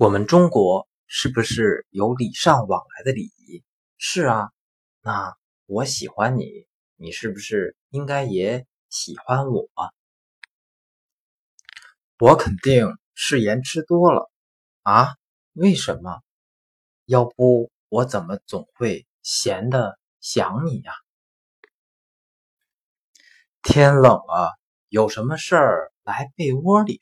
我们中国是不是有礼尚往来的礼仪？是啊那我喜欢你你是不是应该也喜欢我？我肯定是盐吃多了。啊为什么？要不我怎么总会咸的想你呀？天冷了有什么事儿来被窝里